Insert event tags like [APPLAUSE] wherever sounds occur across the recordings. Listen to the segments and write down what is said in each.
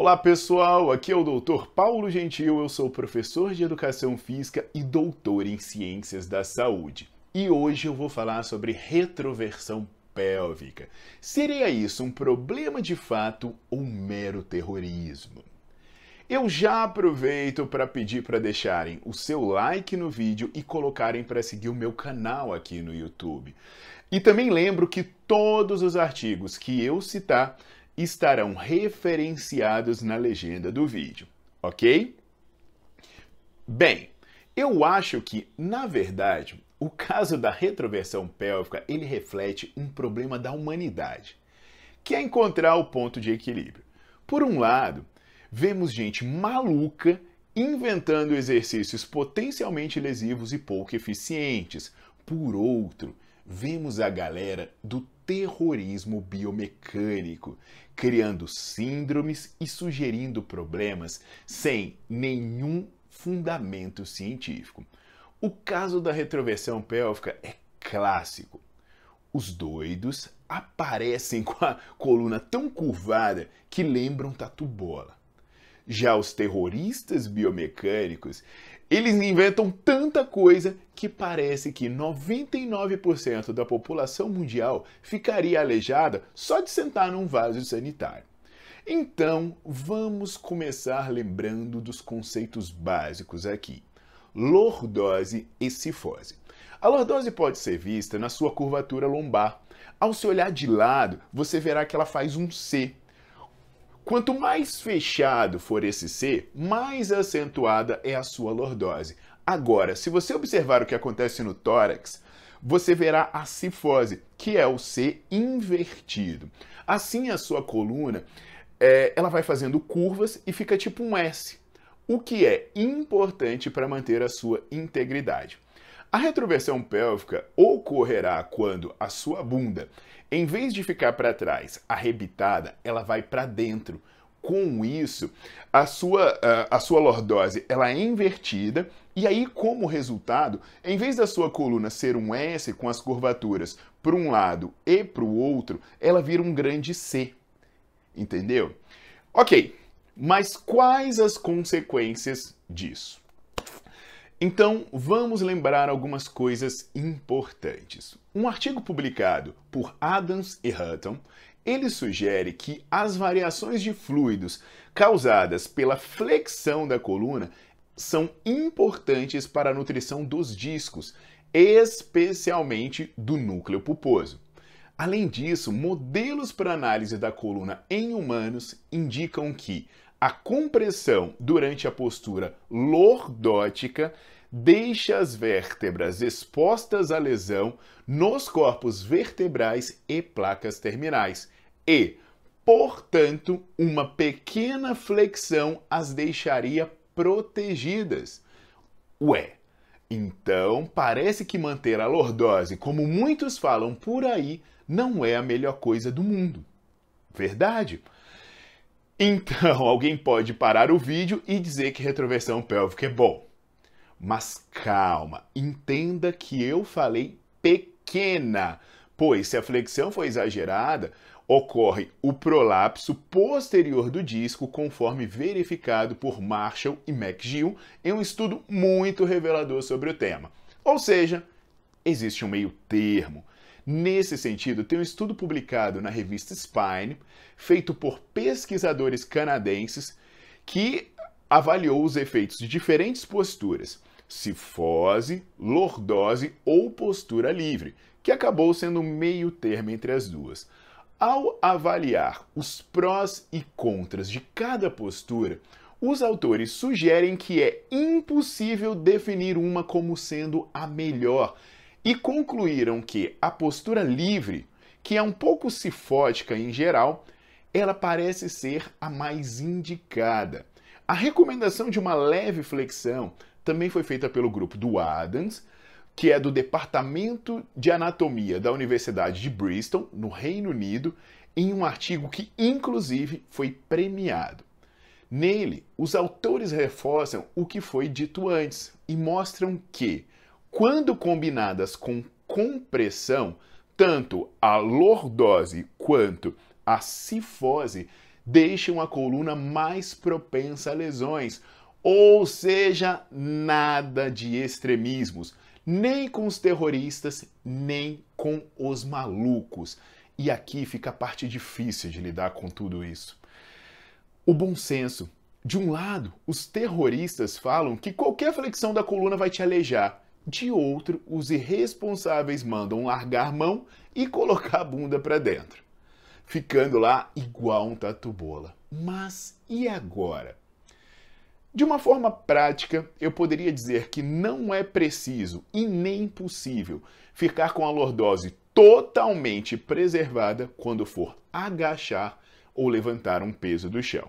Olá pessoal, aqui é o Dr. Paulo Gentil, eu sou professor de Educação Física e doutor em Ciências da Saúde. E hoje eu vou falar sobre retroversão pélvica. Seria isso um problema de fato ou um mero terrorismo? Eu já aproveito para pedir para deixarem o seu like no vídeo e colocarem para seguir o meu canal aqui no YouTube. E também lembro que todos os artigos que eu citar estarão referenciados na legenda do vídeo, ok? Bem, eu acho que, na verdade, o caso da retroversão pélvica ele reflete um problema da humanidade, que é encontrar o ponto de equilíbrio. Por um lado, vemos gente maluca inventando exercícios potencialmente lesivos e pouco eficientes. Por outro, vemos a galera do terrorismo biomecânico, criando síndromes e sugerindo problemas sem nenhum fundamento científico. O caso da retroversão pélvica é clássico. Os doidos aparecem [LAUGHS] com a coluna tão curvada que lembram tatu bola. Já os terroristas biomecânicos, eles inventam tanta coisa que parece que 99% da população mundial ficaria aleijada só de sentar num vaso sanitário. Então, vamos começar lembrando dos conceitos básicos aqui: lordose e cifose. A lordose pode ser vista na sua curvatura lombar. Ao se olhar de lado, você verá que ela faz um C, Quanto mais fechado for esse C, mais acentuada é a sua lordose. Agora, se você observar o que acontece no tórax, você verá a cifose, que é o C invertido. Assim, a sua coluna é, ela vai fazendo curvas e fica tipo um S, o que é importante para manter a sua integridade. A retroversão pélvica ocorrerá quando a sua bunda, em vez de ficar para trás, arrebitada, ela vai para dentro. Com isso, a sua, a sua lordose ela é invertida e aí, como resultado, em vez da sua coluna ser um S com as curvaturas para um lado e para o outro, ela vira um grande C. Entendeu? Ok, mas quais as consequências disso? Então, vamos lembrar algumas coisas importantes. Um artigo publicado por Adams e Hutton, ele sugere que as variações de fluidos causadas pela flexão da coluna são importantes para a nutrição dos discos, especialmente do núcleo pulposo. Além disso, modelos para análise da coluna em humanos indicam que a compressão durante a postura lordótica deixa as vértebras expostas à lesão nos corpos vertebrais e placas terminais e, portanto, uma pequena flexão as deixaria protegidas. Ué, então parece que manter a lordose, como muitos falam por aí, não é a melhor coisa do mundo. Verdade? Então, [LAUGHS] alguém pode parar o vídeo e dizer que retroversão pélvica é bom. Mas calma, entenda que eu falei pequena, pois se a flexão for exagerada, ocorre o prolapso posterior do disco, conforme verificado por Marshall e McGill em um estudo muito revelador sobre o tema. Ou seja, existe um meio termo. Nesse sentido, tem um estudo publicado na revista Spine, feito por pesquisadores canadenses, que avaliou os efeitos de diferentes posturas, cifose, lordose ou postura livre, que acabou sendo meio termo entre as duas. Ao avaliar os prós e contras de cada postura, os autores sugerem que é impossível definir uma como sendo a melhor e concluíram que a postura livre, que é um pouco cifótica em geral, ela parece ser a mais indicada. A recomendação de uma leve flexão também foi feita pelo grupo do Adams, que é do Departamento de Anatomia da Universidade de Bristol, no Reino Unido, em um artigo que inclusive foi premiado. Nele, os autores reforçam o que foi dito antes e mostram que, quando combinadas com compressão, tanto a lordose quanto a cifose deixam a coluna mais propensa a lesões, ou seja, nada de extremismos, nem com os terroristas, nem com os malucos. E aqui fica a parte difícil de lidar com tudo isso. O bom senso. De um lado, os terroristas falam que qualquer flexão da coluna vai te alejar. De outro, os irresponsáveis mandam largar mão e colocar a bunda para dentro, ficando lá igual um tatu-bola. Mas e agora? De uma forma prática, eu poderia dizer que não é preciso e nem possível ficar com a lordose totalmente preservada quando for agachar ou levantar um peso do chão.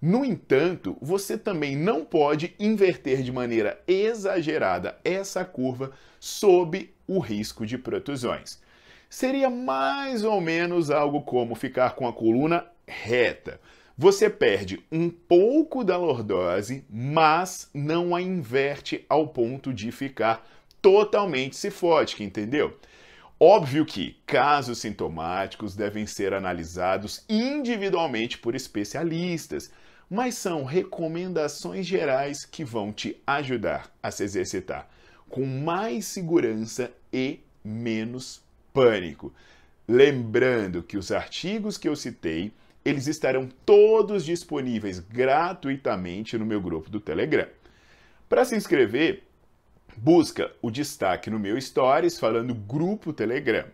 No entanto, você também não pode inverter de maneira exagerada essa curva sob o risco de protusões. Seria mais ou menos algo como ficar com a coluna reta você perde um pouco da lordose, mas não a inverte ao ponto de ficar totalmente cifótica, entendeu? Óbvio que casos sintomáticos devem ser analisados individualmente por especialistas, mas são recomendações gerais que vão te ajudar a se exercitar com mais segurança e menos pânico. Lembrando que os artigos que eu citei eles estarão todos disponíveis gratuitamente no meu grupo do Telegram. Para se inscrever, busca o destaque no meu Stories falando Grupo Telegram.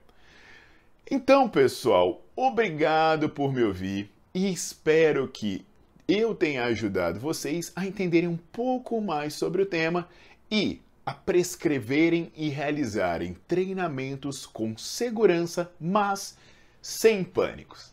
Então, pessoal, obrigado por me ouvir e espero que eu tenha ajudado vocês a entenderem um pouco mais sobre o tema e a prescreverem e realizarem treinamentos com segurança, mas sem pânicos.